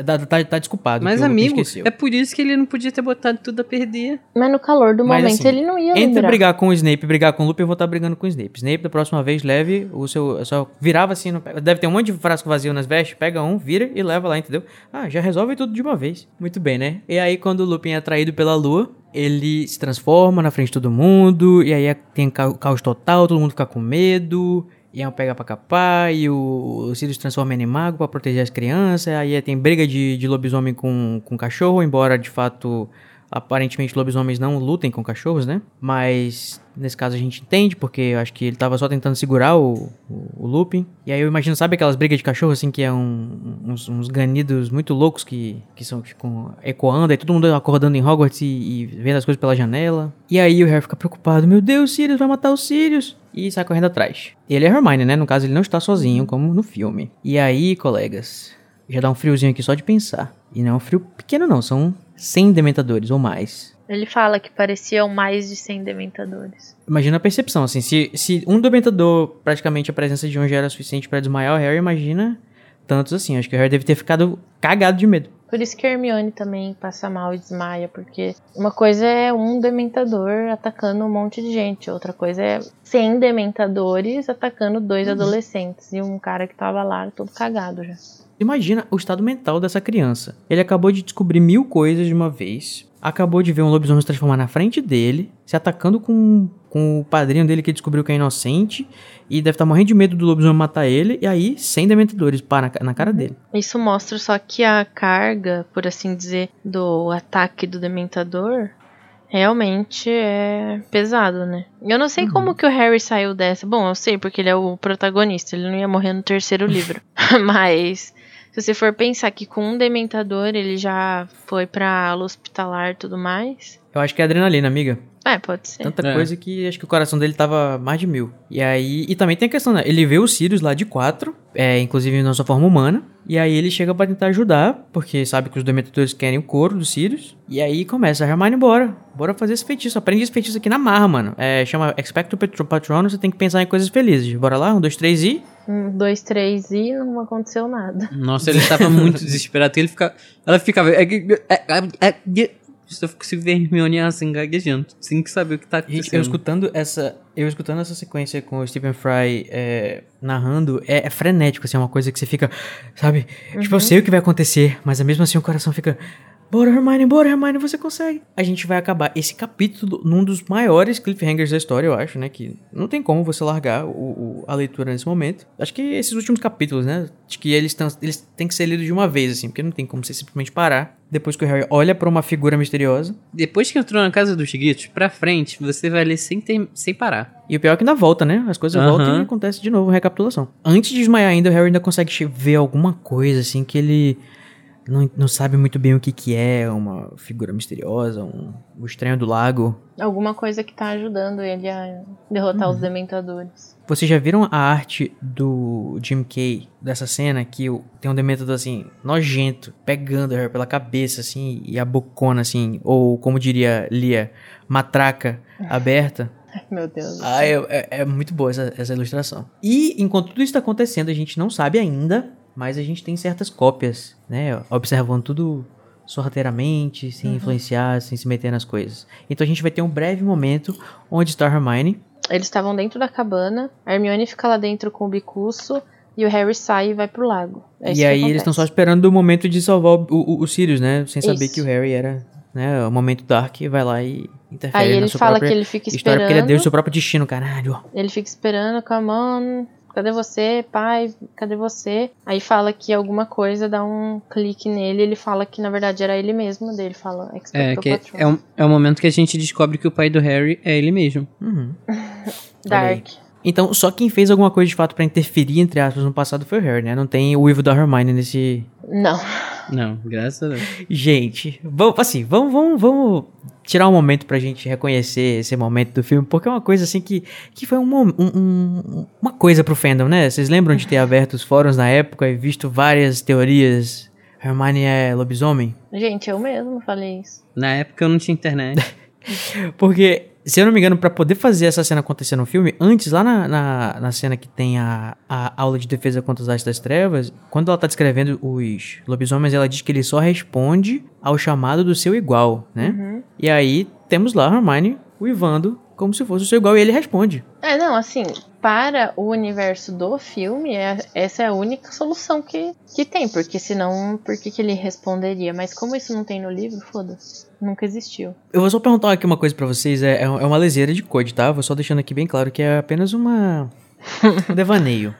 Tá, tá, tá desculpado. Mas, amigo, é por isso que ele não podia ter botado tudo a perder. Mas no calor do Mas, momento assim, ele não ia Entre lembrar. brigar com o Snape e brigar com o Lupin, eu vou estar brigando com o Snape. Snape, da próxima vez, leve o seu. Só virava assim. No, deve ter um monte de frasco vazio nas vestes. Pega um, vira e leva lá, entendeu? Ah, já resolve tudo de uma vez. Muito bem, né? E aí, quando o Lupin é atraído pela lua, ele se transforma na frente de todo mundo. E aí é- tem ca- caos total, todo mundo fica com medo. Um pega pra capar, e o, o Sirius transforma em animago pra proteger as crianças. Aí tem briga de, de lobisomem com, com cachorro, embora de fato Aparentemente lobisomens não lutem com cachorros, né? Mas nesse caso a gente entende, porque eu acho que ele tava só tentando segurar o, o, o Lupin. E aí eu imagino, sabe aquelas brigas de cachorro, assim, que é um- uns, uns ganidos muito loucos que, que são ficam ecoando, aí todo mundo acordando em Hogwarts e, e vendo as coisas pela janela. E aí o Harry fica preocupado, meu Deus, Sirius vai matar os Sirius! E sai correndo atrás. Ele é Hermione, né? No caso, ele não está sozinho, como no filme. E aí, colegas, já dá um friozinho aqui só de pensar. E não é um frio pequeno não, são 100 dementadores ou mais. Ele fala que pareciam mais de 100 dementadores. Imagina a percepção, assim, se, se um dementador, praticamente a presença de um já era suficiente pra desmaiar o Harry, imagina tantos assim. Acho que o Harry deve ter ficado cagado de medo. Por isso que a Hermione também passa mal e desmaia, porque uma coisa é um dementador atacando um monte de gente, outra coisa é 100 dementadores atacando dois adolescentes e um cara que tava lá todo cagado já. Imagina o estado mental dessa criança. Ele acabou de descobrir mil coisas de uma vez. Acabou de ver um lobisomem se transformar na frente dele, se atacando com, com o padrinho dele que descobriu que é inocente. E deve estar morrendo de medo do lobisomem matar ele. E aí, 100 dementadores pá, na, na cara dele. Isso mostra só que a carga, por assim dizer, do ataque do dementador realmente é pesado, né? Eu não sei como que o Harry saiu dessa. Bom, eu sei porque ele é o protagonista, ele não ia morrer no terceiro livro. Mas se você for pensar que com um dementador ele já foi pra ala hospitalar e tudo mais. Eu acho que é adrenalina, amiga. É, pode ser. Tanta É. coisa que acho que o coração dele tava mais de mil. E aí. E também tem a questão, né? Ele vê os Sirius lá de quatro, é, inclusive na sua forma humana. E aí ele chega pra tentar ajudar, porque sabe que os Dementadores querem o couro dos Sirius. E aí começa a Hermione, bora. Bora fazer esse feitiço. Aprende esse feitiço aqui na marra, mano. É, chama Expecto Patro- Patronus, você tem que pensar em coisas felizes. Bora lá? Um, dois, três e. Um, dois, três e não aconteceu nada. Nossa, ele tava muito desesperado. que Ele fica, ela ficava. Só fico se Hermione assim, gaguejando. Sem que saber o que tá Gente, eu acontecendo. escutando essa, eu escutando essa sequência com o Stephen Fry é, narrando, é, é frenético, assim, é uma coisa que você fica, sabe? Tipo, eu sei o que vai acontecer, mas mesmo assim o coração fica, bora Hermione, bora Hermione, você consegue. A gente vai acabar esse capítulo num dos maiores cliffhangers da história, eu acho, né? Que não tem como você largar o, o- a leitura nesse momento. Acho que esses últimos capítulos, né? Acho que eles, tão, eles têm que ser lidos de uma vez, assim, porque não tem como você simplesmente parar. Depois que o Harry olha pra uma figura misteriosa, Depois que entrou na casa dos gritos, pra frente, você vai ler sem, ter, sem parar. E o pior é que ainda volta, né? As coisas Aham. voltam e acontece de novo, recapitulação. Antes de desmaiar ainda, o Harry ainda consegue ver alguma coisa, assim, que ele não, não sabe muito bem o que que é, uma figura misteriosa, um, o estranho do lago. Alguma coisa que tá ajudando ele a derrotar os dementadores. Vocês já viram a arte do Jim Kay, dessa cena, que o- tem um dementador, assim, nojento, pegando o Harry pela cabeça, assim, e a bocona, assim, ou como diria Lia, matraca aberta. Ai, meu Deus. do Ah, céu. é, é- é muito boa essa, essa ilustração. E enquanto tudo isso está acontecendo, a gente não sabe ainda, mas a gente tem certas cópias, né? Observando tudo sorrateiramente, sem influenciar, sem se meter nas coisas. Então a gente vai ter um breve momento onde está Hermione. Eles estavam dentro da cabana, a Hermione fica lá dentro com o bicuço e o Harry sai e vai pro lago. É e aí eles estão só esperando o momento de salvar o, o, o Sirius, né? Sem saber Isso. que o Harry era, né? O momento Dark vai lá e interfere Aí na ele sua fala própria que ele fica história, esperando. porque ele é Deus do seu próprio destino, caralho. Ele fica esperando, come on, cadê você, pai? Cadê você? Aí fala que alguma coisa dá um clique nele, ele fala que na verdade era ele mesmo, daí ele fala É, que Patronum. é, um, é o momento que a gente descobre que o pai do Harry é ele mesmo. Uhum. Dark. Então, só quem fez alguma coisa de fato pra interferir, entre aspas, no passado foi o Harry, né? Não tem o Ivo da Hermione nesse... Não. Não, graças a Deus. Gente, vamos, assim, vamos, vamos, vamos tirar um momento pra gente reconhecer esse momento do filme, porque é uma coisa assim que, que foi um, um- um- uma coisa pro fandom, né? Vocês lembram de ter aberto os fóruns na época e visto várias teorias? Hermione é lobisomem? Gente, eu mesmo falei isso. Na época eu não tinha internet. Porque, se eu não me engano, pra poder fazer essa cena acontecer no filme, antes, lá na, na, na cena que tem a, a aula de defesa contra as artes das trevas, quando ela tá descrevendo os lobisomens, ela diz que ele só responde ao chamado do seu igual, né? Uhum. E aí, temos lá Hermione uivando como se fosse o seu igual e ele responde. É, não, assim, para o universo do filme, é- essa é a única solução que, que tem, porque senão, por que, que ele responderia? Mas como isso não tem no livro, foda-se. Nunca existiu. Eu vou só perguntar aqui uma coisa pra vocês, é, é uma leseira de code, tá? Vou só deixando aqui bem claro que é apenas uma... um devaneio.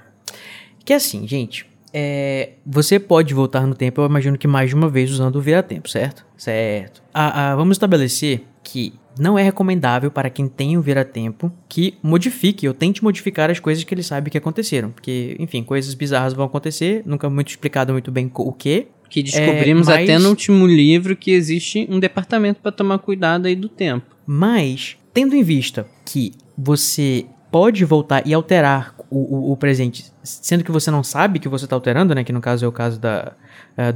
Que é assim, gente, é, você pode voltar no tempo, eu imagino que mais de uma vez usando o vira-tempo, certo? Certo. Ah, ah, vamos estabelecer que não é recomendável para quem tem o vira-tempo que modifique ou tente modificar as coisas que ele sabe que aconteceram. Porque, enfim, coisas bizarras vão acontecer, nunca é muito explicado muito bem o que. Que descobrimos É, mas- até no último livro que existe um departamento pra tomar cuidado aí do tempo. Mas, tendo em vista que você pode voltar e alterar o, o- o presente, sendo que você não sabe que você está alterando, né? Que no caso é o caso da,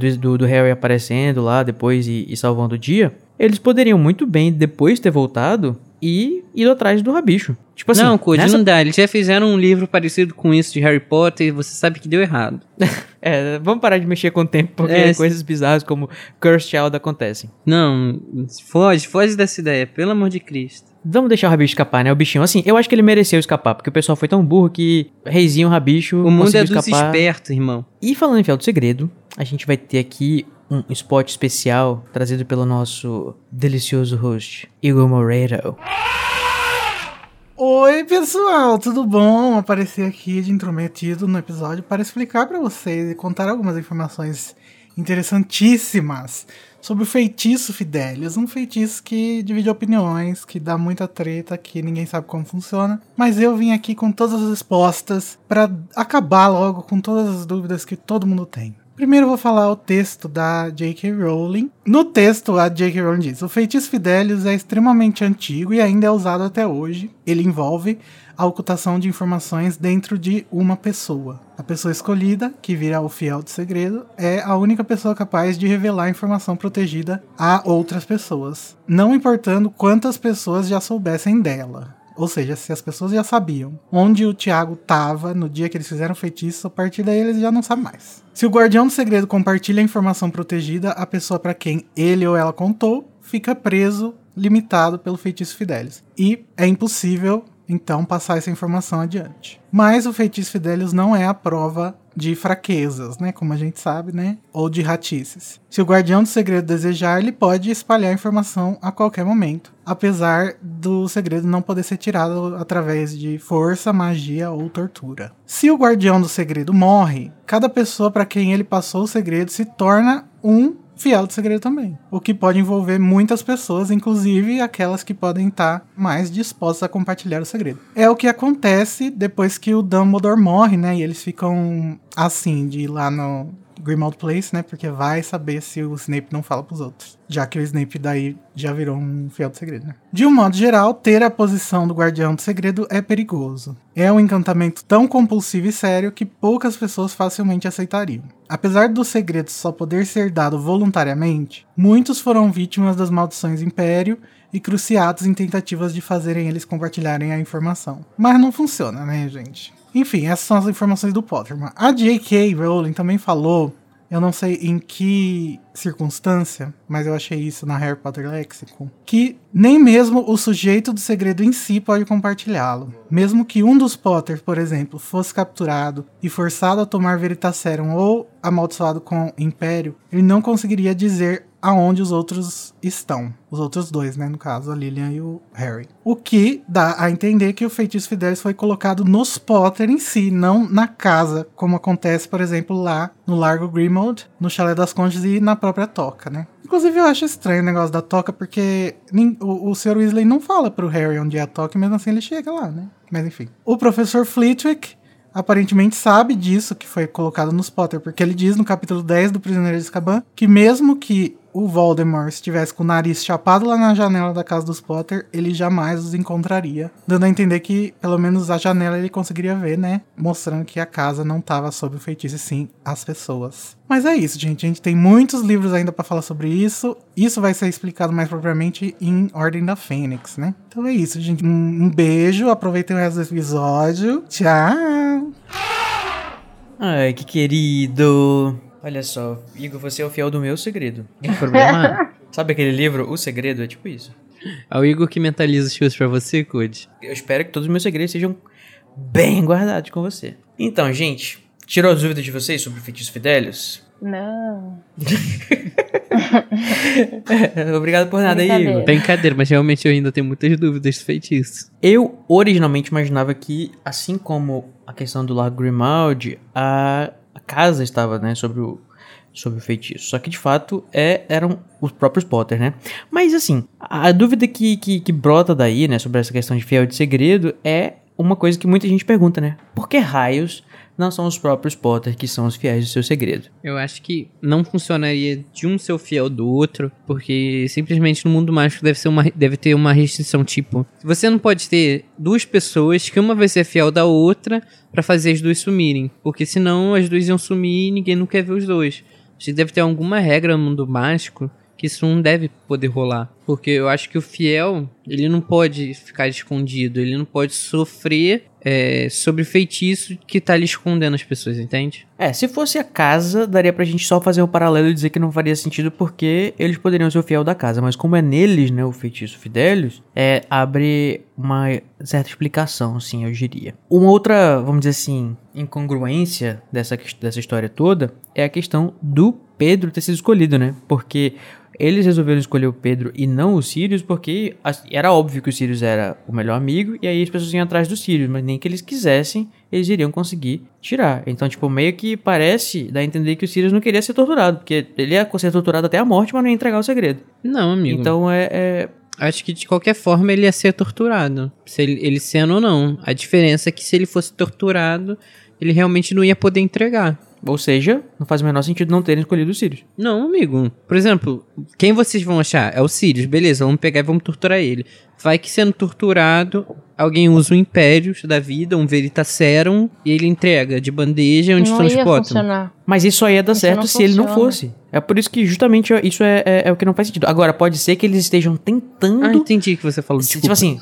do, do- do Harry aparecendo lá depois e, e salvando o dia. Eles poderiam muito bem, depois ter voltado, e ido atrás do rabicho. Tipo assim, não, Code, nessa- não dá. Eles já fizeram um livro parecido com isso de Harry Potter e você sabe que deu errado. É, vamos parar de mexer com o tempo, porque É, coisas bizarras como Cursed Child acontecem. Não, foge, foge dessa ideia, pelo amor de Cristo. Vamos deixar o rabicho escapar, né? O bichinho. Assim, eu acho que ele mereceu escapar, porque o pessoal foi tão burro que reizinho, rabicho, O mundo é dos escapar. espertos, irmão. E falando em Fiel do Segredo, a gente vai ter aqui um spot especial trazido pelo nosso delicioso host, Igor Moreiro. Oi, pessoal, tudo bom? Aparecer aqui de intrometido no episódio para explicar para vocês e contar algumas informações interessantíssimas sobre o feitiço Fidelius, um feitiço que divide opiniões, que dá muita treta, que ninguém sabe como funciona, mas eu vim aqui com todas as respostas para acabar logo com todas as dúvidas que todo mundo tem. Primeiro vou falar o texto da J.K. Rowling. No texto, a J.K. Rowling diz: O feitiço Fidelius é extremamente antigo e ainda é usado até hoje. Ele envolve a ocultação de informações dentro de uma pessoa. A pessoa escolhida, que vira o fiel do segredo, é a única pessoa capaz de revelar informação protegida a outras pessoas, não importando quantas pessoas já soubessem dela. Ou seja, se as pessoas já sabiam onde o Tiago estava no dia que eles fizeram o feitiço, a partir daí eles já não sabem mais. Se o guardião do segredo compartilha a informação protegida, a pessoa para quem ele ou ela contou fica preso, limitado pelo feitiço Fidelis. E é impossível, então, passar essa informação adiante. Mas o feitiço Fidelius não é a prova de fraquezas, né? Como a gente sabe, né? Ou de ratices. Se o guardião do segredo desejar, ele pode espalhar a informação a qualquer momento, apesar do segredo não poder ser tirado através de força, magia ou tortura. Se o guardião do segredo morre, cada pessoa para quem ele passou o segredo se torna um fiel do segredo também. O que pode envolver muitas pessoas, inclusive aquelas que podem estar mais dispostas a compartilhar o segredo. É o que acontece depois que o Dumbledore morre, né? E eles ficam assim, de ir lá no Grimmauld Place, né? Porque vai saber se o Snape não fala pros outros. Já que o Snape daí já virou um fiel do segredo, né? De um modo geral, ter a posição do guardião do segredo é perigoso. É um encantamento tão compulsivo e sério que poucas pessoas facilmente aceitariam. Apesar do segredo só poder ser dado voluntariamente, muitos foram vítimas das maldições Império e cruciados em tentativas de fazerem eles compartilharem a informação. Mas não funciona, né, gente? Enfim, essas são as informações do Potterman. A J.K. Rowling também falou eu não sei em que circunstância, mas eu achei isso na Harry Potter Lexicon, que nem mesmo o sujeito do segredo em si pode compartilhá-lo. Mesmo que um dos Potter, por exemplo, fosse capturado e forçado a tomar Veritaserum ou amaldiçoado com Império, ele não conseguiria dizer aonde os outros estão. Os outros dois, né? No caso, a Lilian e o Harry. O que dá a entender que o feitiço Fidelis foi colocado nos Potter em si, não na casa, como acontece, por exemplo, lá no Largo Grimald, no Chalé das Condes e na própria Toca, né? Inclusive, eu acho estranho o negócio da Toca, porque o, o Sr. Weasley não fala pro Harry onde é a Toca, e mesmo assim ele chega lá, né? Mas enfim. O professor Flitwick aparentemente sabe disso que foi colocado nos Potter, porque ele diz no capítulo 10 do Prisioneiro de Azkaban que mesmo que o Voldemort estivesse com o nariz chapado lá na janela da casa dos Potter, ele jamais os encontraria. Dando a entender que, pelo menos, a janela ele conseguiria ver, né? Mostrando que a casa não estava sob o feitiço, e sim as pessoas. Mas é isso, gente. A gente tem muitos livros ainda para falar sobre isso. Isso vai ser explicado mais propriamente em Ordem da Fênix, né? Então é isso, gente. Um, beijo. Aproveitem o resto do episódio. Tchau! Ai, que querido. Olha só, Igor, você é o fiel do meu segredo. O problema Sabe aquele livro, O Segredo? É tipo isso. é o Igor que mentaliza as coisas pra você, Code. Eu espero que todos os meus segredos sejam bem guardados com você. Então, gente, tirou as dúvidas de vocês sobre o feitiço Fidelius? Não. Obrigado por nada Brincadeira. Igor. Brincadeira, mas realmente eu ainda tenho muitas dúvidas do feitiço. Eu originalmente imaginava que, assim como a questão do Lago Grimaldi, a casa estava, né, sobre o, sobre o feitiço. Só que, de fato, é, eram os próprios Potter, né? Mas, assim, a, dúvida que, que, que brota daí, né, sobre essa questão de fiel de segredo, é uma coisa que muita gente pergunta, né? Por que raios não são os próprios Potter que são os fiéis do seu segredo? Eu acho que não funcionaria de um ser fiel do outro, porque simplesmente no mundo mágico deve, ser uma, deve ter uma restrição, tipo, você não pode ter duas pessoas que uma vai ser fiel da outra pra fazer as duas sumirem, porque senão as duas iam sumir e ninguém não quer ver os dois. Que deve ter alguma regra no mundo mágico que isso não deve poder rolar. Porque eu acho que o fiel, ele não pode ficar escondido, ele não pode sofrer é, sobre o feitiço que tá ali escondendo as pessoas, entende? É, se fosse a casa, daria pra gente só fazer um paralelo e dizer que não faria sentido porque eles poderiam ser o fiel da casa. Mas como é neles, né, o feitiço Fidelius, é, abre uma certa explicação, assim, eu diria. Uma outra, vamos dizer assim, incongruência dessa, dessa história toda é a questão do Pedro ter sido escolhido, né? Porque eles resolveram escolher o Pedro e não o Sirius porque era óbvio que o Sirius era o melhor amigo e aí as pessoas iam atrás do Sirius, mas nem que eles quisessem, eles iriam conseguir tirar. Então, tipo, meio que parece dar a entender que o Sirius não queria ser torturado, porque ele ia ser torturado até a morte, mas não ia entregar o segredo. Não, amigo. Então é, é- Acho que de qualquer forma ele ia ser torturado. Se ele, ele sendo ou não. A diferença é que se ele fosse torturado, ele realmente não ia poder entregar. Ou seja, não faz o menor sentido não terem escolhido o Sirius. Não, amigo. Por exemplo, quem vocês vão achar? É o Sirius, beleza, vamos pegar e vamos torturar ele. Vai que sendo torturado, alguém usa o Império da vida, um Veritaserum, e ele entrega de bandeja onde não estão os funcionar. Mas isso só ia dar Isso certo se ele não funciona. fosse. É por isso que justamente isso é, é- é o que não faz sentido. Agora, pode ser que eles estejam tentando. Ah, entendi que você falou. Tipo assim,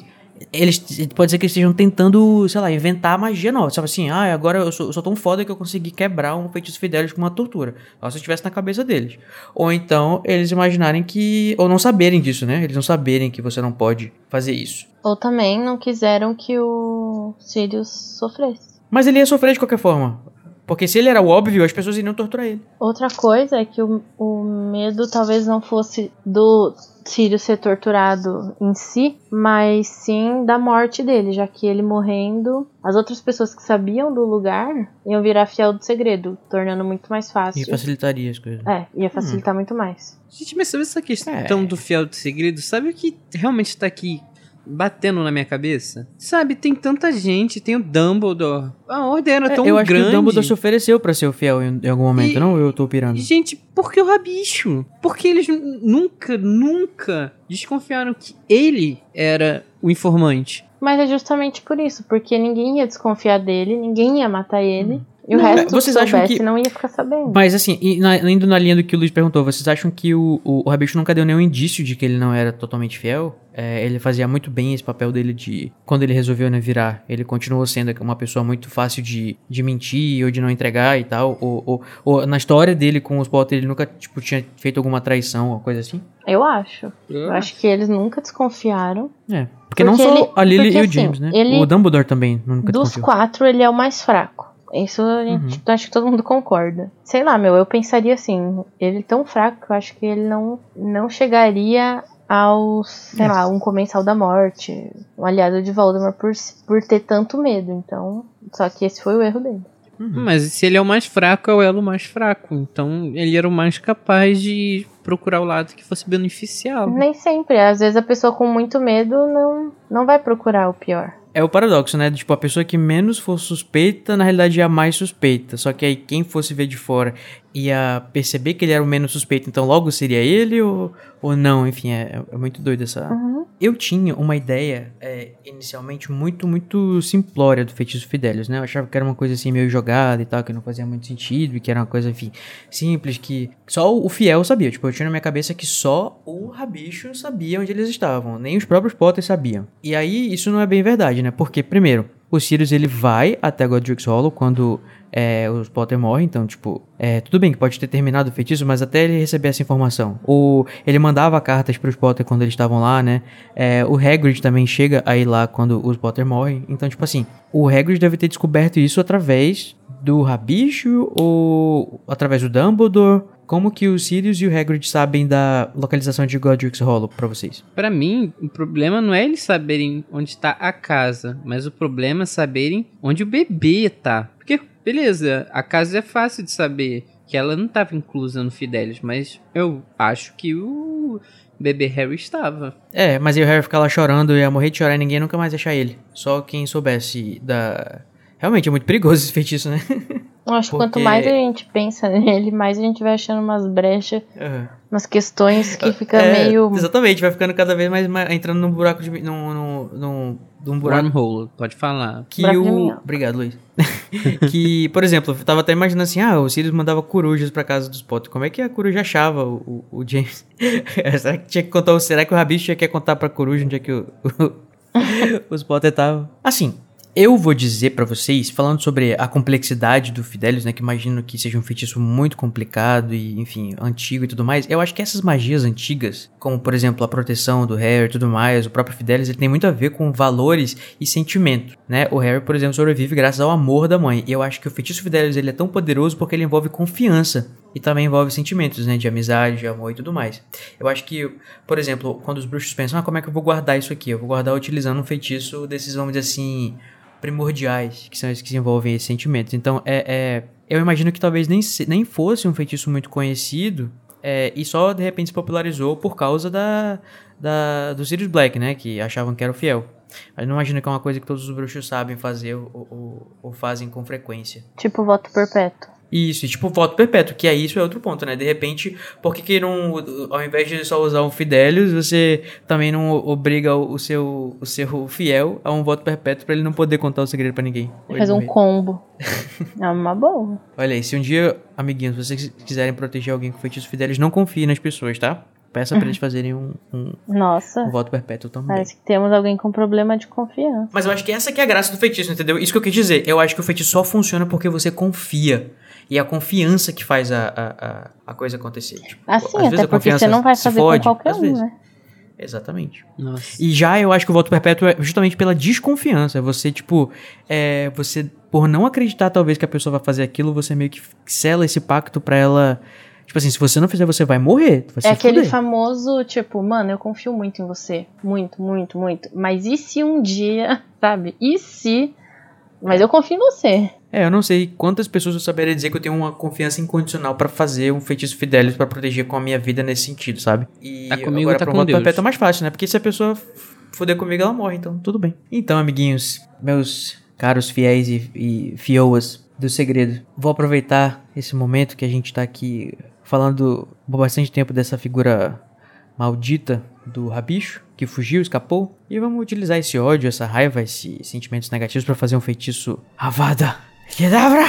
eles pode ser que eles estejam tentando, sei lá, inventar magia nova. Sabe assim, ah, agora eu sou, eu sou tão foda que eu consegui quebrar um feitiço Fidelis com uma tortura. Só se estivesse na cabeça deles. Ou então eles imaginarem que. Ou não saberem disso, né? Eles não saberem que você não pode fazer isso. Ou também não quiseram que o Sirius sofresse. Mas ele ia sofrer de qualquer forma. Porque se ele era o óbvio, as pessoas iriam torturar ele. Outra coisa é que o, o medo talvez não fosse do Sirius ser torturado em si, mas sim da morte dele, já que ele morrendo, as outras pessoas que sabiam do lugar iam virar fiel do segredo, tornando muito mais E fácil. facilitaria as coisas. É, ia facilitar muito mais. Gente, mas sobre essa questão É. do fiel do segredo, sabe o que realmente tá aqui batendo na minha cabeça? Sabe, tem tanta gente, tem o Dumbledore. A ordem era É, tão eu acho grande. que o Dumbledore se ofereceu pra ser o fiel em, em algum momento, E- não? Eu tô pirando. Gente, por que o rabicho? Porque eles nu- nunca, nunca desconfiaram que ele era o informante. Mas é justamente por isso, porque ninguém ia desconfiar dele, ninguém ia matar ele. E o Não, resto, vocês se acham que- não ia ficar sabendo. Mas assim, e na- indo na linha do que o Luiz perguntou, vocês acham que o, o, o Rabicho nunca deu nenhum indício de que ele não era totalmente fiel? É, ele fazia muito bem esse papel dele de. Quando ele resolveu né, virar, ele continuou sendo uma pessoa muito fácil de, de mentir ou de não entregar e tal. Ou, ou, ou na história dele com os Potter, ele nunca tipo, tinha feito alguma traição ou coisa assim? Eu acho. Eu acho que eles nunca desconfiaram. É. Porque, não Porque só ele- a Lily e o assim, James, né? ele- O Dumbledore também nunca Dos desconfiou. quatro, ele é o mais fraco. Isso a gente, Uhum. acho que todo mundo concorda. Sei lá, meu, eu pensaria assim, ele é tão fraco que eu acho que ele não, não chegaria ao, sei É. lá, um comensal da morte, um aliado de Voldemort por, por ter tanto medo. Então, só que esse foi o erro dele. Mas se ele é o mais fraco, é o elo mais fraco. Então ele era o mais capaz de procurar o lado que fosse beneficiá-lo. Nem sempre. Às vezes a pessoa com muito medo não, não vai procurar o pior. É o paradoxo, né? Tipo, a pessoa que menos for suspeita, na realidade é a mais suspeita. Só que aí quem fosse ver de fora ia perceber que ele era o menos suspeito, então logo seria ele ou, ou não? Enfim, é, é muito doido essa. Uhum. Eu tinha uma ideia, é, inicialmente, muito, muito simplória do feitiço Fidelius, né? Eu achava que era uma coisa assim meio jogada e tal, que não fazia muito sentido, e que era uma coisa, enfim, simples, que só o fiel sabia. Tipo, eu tinha na minha cabeça que só o rabicho sabia onde eles estavam, nem os próprios Potter sabiam. E aí, isso não é bem verdade, né? Porque, primeiro, o Sirius ele vai até Godric's Hollow quando é, os Potter morrem, então, tipo, é, tudo bem que pode ter terminado o feitiço, mas até ele receber essa informação. Ou ele mandava cartas pros Potter quando eles estavam lá, né? É, o Hagrid também chega aí lá quando os Potter morrem. Então, tipo assim, o Hagrid deve ter descoberto isso através do Rabicho ou através do Dumbledore. Como que o Sirius e o Hagrid sabem da localização de Godric's Hollow pra vocês? Pra mim, o problema não é eles saberem onde está a casa, mas o problema é saberem onde o bebê tá. Porque, beleza, a casa é fácil de saber que ela não estava inclusa no Fidelis, mas eu acho que o bebê Harry estava. É, mas aí o Harry ficar lá chorando, ia morrer de chorar e ninguém nunca mais achar ele. Só quem soubesse da. Realmente é muito perigoso esse feitiço, né? Eu acho que quanto Porque- mais a gente pensa nele, mais a gente vai achando umas brechas, Aham. umas questões que fica É, meio. Exatamente, vai ficando cada vez mais, mais- entrando num buraco de. num, num, num, num buraco Wormhole, pode falar. que Buraco o. Obrigado, Luiz. que, por exemplo, eu tava até imaginando assim: ah, o Sirius mandava corujas pra casa dos Potter. Como é que a coruja achava o, o, o James? será que tinha que contar? o- Será que o Rabicho tinha que contar pra coruja onde é que o, os Potter estavam? Assim. Eu vou dizer pra vocês, falando sobre a complexidade do Fidelius, né, que imagino que seja um feitiço muito complicado e, enfim, antigo e tudo mais. Eu acho que essas magias antigas, como por exemplo a proteção do Harry e tudo mais, o próprio Fidelius, ele tem muito a ver com valores e sentimentos, né? O Harry, por exemplo, sobrevive graças ao amor da mãe. E eu acho que o feitiço Fidelius ele é tão poderoso porque ele envolve confiança e também envolve sentimentos, né, de amizade, de amor e tudo mais. Eu acho que, por exemplo, quando os bruxos pensam, ah, como é que eu vou guardar isso aqui? Eu vou guardar utilizando um feitiço desses, vamos dizer assim, primordiais, que são esses que envolvem esses sentimentos. Então, é, é- eu imagino que talvez nem, nem fosse um feitiço muito conhecido é, e só de repente se popularizou por causa da, da, do Sirius Black, né? Que achavam que era o fiel. Mas não imagino que é uma coisa que todos os bruxos sabem fazer ou, ou- ou fazem com frequência. Tipo voto perpétuo. Isso, e tipo voto perpétuo, que aí isso é outro ponto, né? De repente, por que, que não, ao invés de só usar um Fidelius, você também não obriga o, o seu, o seu fiel a um voto perpétuo pra ele não poder contar o segredo pra ninguém? Ou ele Faz um morrer? combo. é uma boa. Olha aí, se um dia, amiguinhos, vocês quiserem proteger alguém com feitiço Fidelius, não confie nas pessoas, tá? Peça pra eles fazerem um, um, Nossa, um voto perpétuo também. parece que temos alguém com problema de confiança. Mas eu acho que essa que é a graça do feitiço, entendeu? Isso que eu quis dizer. Eu acho que o feitiço só funciona porque você confia. E é a confiança que faz a, a, a, coisa acontecer. Tipo, Assim, às vezes até a porque você não vai fazer fode, com qualquer um, vezes. né? Exatamente. Nossa. E já eu acho que o voto perpétuo é justamente pela desconfiança. Você, tipo, é, você, por não acreditar talvez que a pessoa vai fazer aquilo, você meio que sela esse pacto pra ela. Tipo assim, se você não fizer, você vai morrer. Vai É aquele fuder. famoso, tipo, mano, eu confio muito em você. Muito, muito, muito. Mas e se um dia, sabe? E se. Mas eu confio em você. É, eu não sei quantas pessoas eu saberia dizer que eu tenho uma confiança incondicional pra fazer um feitiço Fidelis pra proteger com a minha vida nesse sentido, sabe? E Tá comigo, agora tá pro com Deus. perpétuo é mais fácil, né? Porque se a pessoa f- fuder comigo, ela morre, então tudo bem. Então, amiguinhos, meus caros fiéis e, e fioas do segredo, vou aproveitar esse momento que a gente tá aqui falando por bastante tempo dessa figura maldita do rabicho que fugiu, escapou. E vamos utilizar esse ódio, essa raiva, esses sentimentos negativos pra fazer um feitiço Avada Kedavra!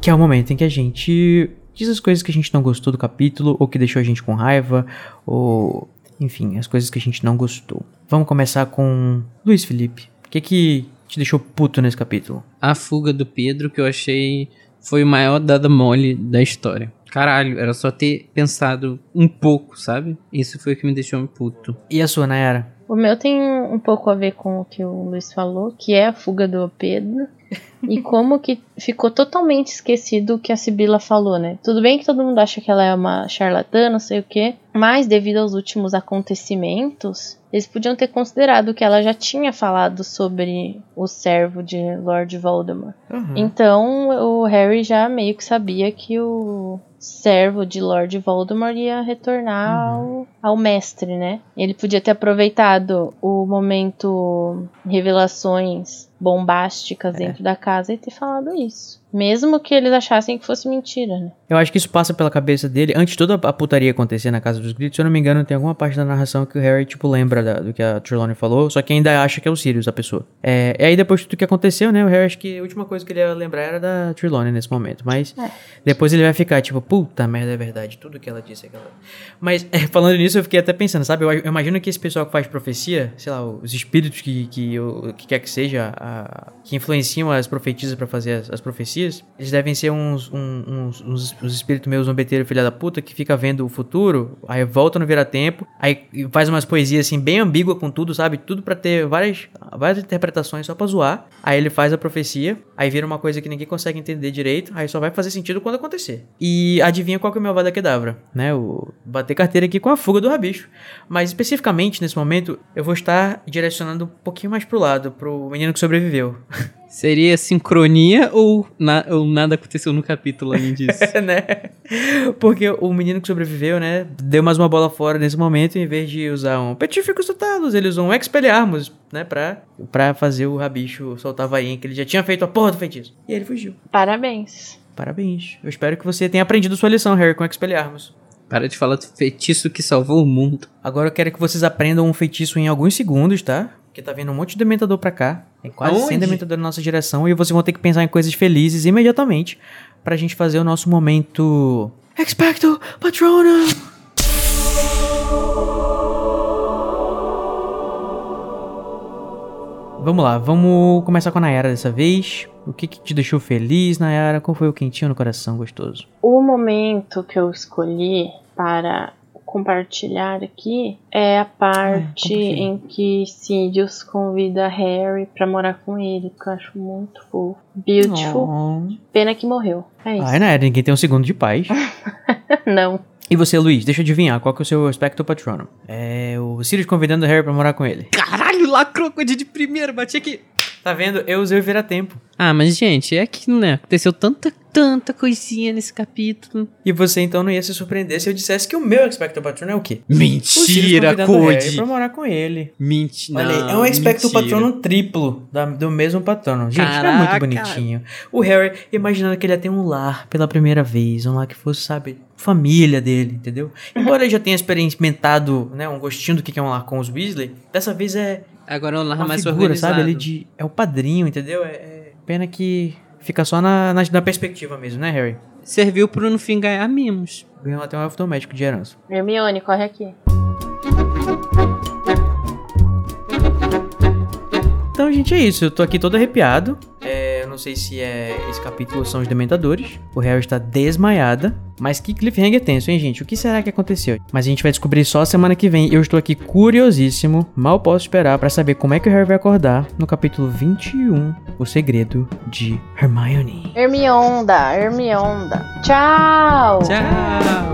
que é o momento em que a gente diz as coisas que a gente não gostou do capítulo, ou que deixou a gente com raiva, ou enfim, as coisas que a gente não gostou. Vamos começar com Luiz Felipe. O que que te deixou puto nesse capítulo? A fuga do Pedro, que eu achei foi o maior dada mole da história. Caralho, era só ter pensado um pouco, sabe? Isso foi o que me deixou puto. E a sua, Nayara? O meu tem um pouco a ver com o que o Luiz falou, que é a fuga do Pedro. e como que ficou totalmente esquecido o que a Sibila falou, né? Tudo bem que todo mundo acha que ela é uma charlatã, não sei o quê, mas devido aos últimos acontecimentos, eles podiam ter considerado que ela já tinha falado sobre o servo de Lord Voldemort. Uhum. Então o Harry já meio que sabia que o servo de Lord Voldemort ia retornar ao, ao mestre, né? Ele podia ter aproveitado o momento revelações bombásticas dentro da casa e ter falado isso. Mesmo que eles achassem que fosse mentira, né? Eu acho que isso passa pela cabeça dele. Antes de toda a putaria acontecer na Casa dos Gritos, se eu não me engano, tem alguma parte da narração que o Harry, tipo, lembra da- do que a Trelawney falou, só que ainda acha que é o Sirius a pessoa. É, e aí, depois de tudo que aconteceu, né, o Harry acho que a última coisa que ele ia lembrar era da Trelawney nesse momento. Mas É. depois ele vai ficar, tipo, puta merda, é verdade, tudo que ela disse é aquela. Mas, é, falando nisso, eu fiquei até pensando, sabe? Eu, eu imagino que esse pessoal que faz profecia, sei lá, os espíritos que, que, que quer que seja, a- que influenciam as profetisas pra fazer as, as profecias, eles devem ser uns, uns, uns, uns espíritos meus zombeteiro filha da puta que fica vendo o futuro, aí volta no vira-tempo, aí faz umas poesias assim bem ambíguas com tudo, sabe? Tudo pra ter várias, várias interpretações só pra zoar. Aí ele faz a profecia, aí vira uma coisa que ninguém consegue entender direito, aí só vai fazer sentido quando acontecer. E adivinha qual que é o meu Avada Kedavra, né? O bater carteira aqui com a fuga do rabicho. Mas especificamente nesse momento, eu vou estar direcionando um pouquinho mais pro lado, pro menino que sobreviveu. Seria sincronia ou, na- ou nada aconteceu no capítulo além disso? né? Porque o menino que sobreviveu, né, deu mais uma bola fora nesse momento, em vez de usar um petíficos totalos, ele usou um expelharmos, né, pra, pra fazer o rabicho soltar a vainha, que ele já tinha feito a porra do feitiço. E ele fugiu. Parabéns. Parabéns. Eu espero que você tenha aprendido sua lição, Harry, com expelharmos. Para de falar do feitiço que salvou o mundo. Agora eu quero que vocês aprendam um feitiço em alguns segundos, tá? Porque tá vindo um monte de dementador pra cá. Tem quase 100 Aonde? dementadores na nossa direção. E vocês vão ter que pensar em coisas felizes imediatamente pra gente fazer o nosso momento. Expecto Patronum! Vamos lá, vamos começar com a Nayara dessa vez. O que, que te deixou feliz, Nayara? Qual foi o quentinho no coração gostoso? O momento que eu escolhi para compartilhar aqui é a parte compartilha. em que Sirius convida Harry pra morar com ele, que eu acho muito fofo. Beautiful. Oh. Pena que morreu. É isso. Ai, Nayara, ninguém tem um segundo de paz. Não. E você, Luiz, deixa eu adivinhar, qual que é o seu Spectro Patronum? É o Sirius convidando o Harry pra morar com ele. Caralho, lacrou com a de primeiro, bati aqui. Tá vendo? Eu usei o vira-tempo. Ah, mas gente, é que, né, aconteceu tanta, tanta coisinha nesse capítulo. E você então não ia se surpreender se eu dissesse que o meu Expecto Patronum é o quê? Mentira, Harry Code. pra morar com ele. Mentira. Olha é um Expecto Patronum triplo da- do mesmo patrono. Gente, é muito Caraca. bonitinho. O Harry imaginando que ele ia ter um lar pela primeira vez, um lar que fosse, sabe, família dele, entendeu? Embora ele já tenha experimentado, né, um gostinho do que é um lar com os Weasley, dessa vez é Agora eu narro uma mais figura, organizado. sabe? Ele de, é o padrinho, entendeu? É, é pena que fica só na, na, na perspectiva mesmo, né, Harry? Serviu pro no fim ganhar mimos. Ganhou até um elfo doméstico de herança. Hermione, corre aqui. Então, gente, é isso. Eu tô aqui todo arrepiado. Não sei se é esse capítulo são os Dementadores. O Harry está desmaiada. Mas que cliffhanger tenso, hein, gente? O que será que aconteceu? Mas a gente vai descobrir só semana que vem. Eu estou aqui curiosíssimo. Mal posso esperar pra saber como é que o Harry vai acordar no capítulo 21, O Segredo de Hermione. Hermionda, Hermionda. Tchau! Tchau.